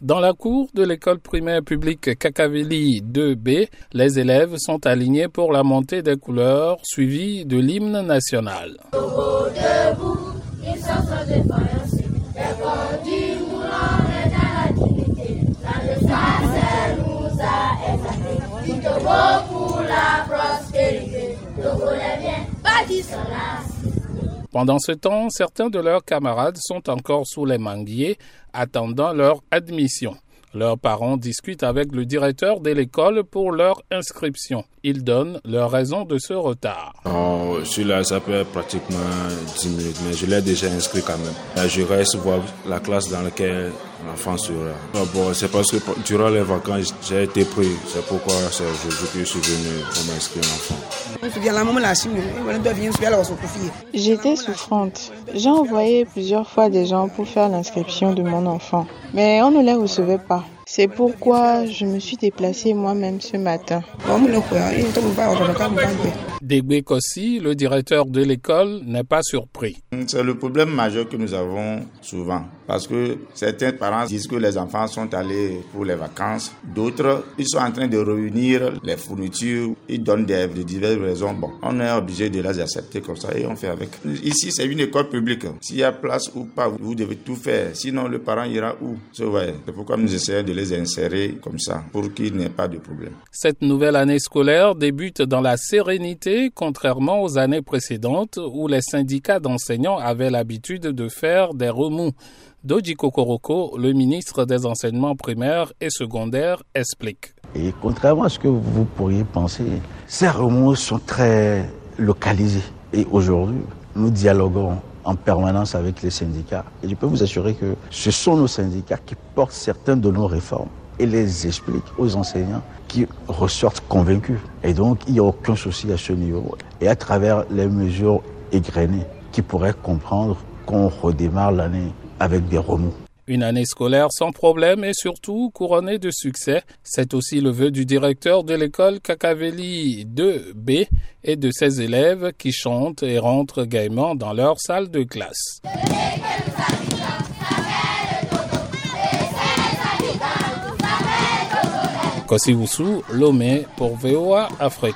Dans la cour de l'école primaire publique Kakaveli 2B, les élèves sont alignés pour la montée des couleurs suivie de l'hymne national. Pendant ce temps, certains de leurs camarades sont encore sous les manguiers, attendant leur admission. Leurs parents discutent avec le directeur de l'école pour leur inscription. Ils donnent leur raison de ce retard. Oh, celui-là, ça peut être pratiquement 10 minutes, mais je l'ai déjà inscrit quand même. Je reste voir la classe dans laquelle l'enfant sera. Ah bon, c'est parce que durant les vacances, j'ai été pris. C'est pourquoi je, suis venu pour m'inscrire l'enfant. J'étais souffrante. J'ai envoyé plusieurs fois des gens pour faire l'inscription de mon enfant, mais on ne les recevait pas. C'est pourquoi je me suis déplacée moi-même ce matin. Degbe Kossi, le directeur de l'école, n'est pas surpris. C'est le problème majeur que nous avons souvent. Parce que certains parents disent que les enfants sont allés pour les vacances. D'autres, ils sont en train de réunir les fournitures. Ils donnent des, diverses raisons. Bon, on est obligé de les accepter comme ça et on fait avec. Ici, c'est une école publique. S'il y a place ou pas, vous devez tout faire. Sinon, le parent ira où? C'est pourquoi nous essayons de les insérer comme ça pour qu'il n'y ait pas de problème. Cette nouvelle année scolaire débute dans la sérénité, contrairement aux années précédentes où les syndicats d'enseignants avaient l'habitude de faire des remous. Doji Kokoroko, le ministre des enseignements primaires et secondaires, explique. Et contrairement à ce que vous pourriez penser, ces remous sont très localisés. Et aujourd'hui, nous dialoguons en permanence avec les syndicats. Et je peux vous assurer que ce sont nos syndicats qui portent certaines de nos réformes et les expliquent aux enseignants qui ressortent convaincus. Et donc, il n'y a aucun souci à ce niveau. Et à travers les mesures égrenées, qui pourraient comprendre qu'on redémarre l'année avec des remous. Une année scolaire sans problème et surtout couronnée de succès. C'est aussi le vœu du directeur de l'école Kakaveli 2B et de ses élèves qui chantent et rentrent gaiement dans leur salle de classe. Kosiwusu, Lomé pour VOA Afrique.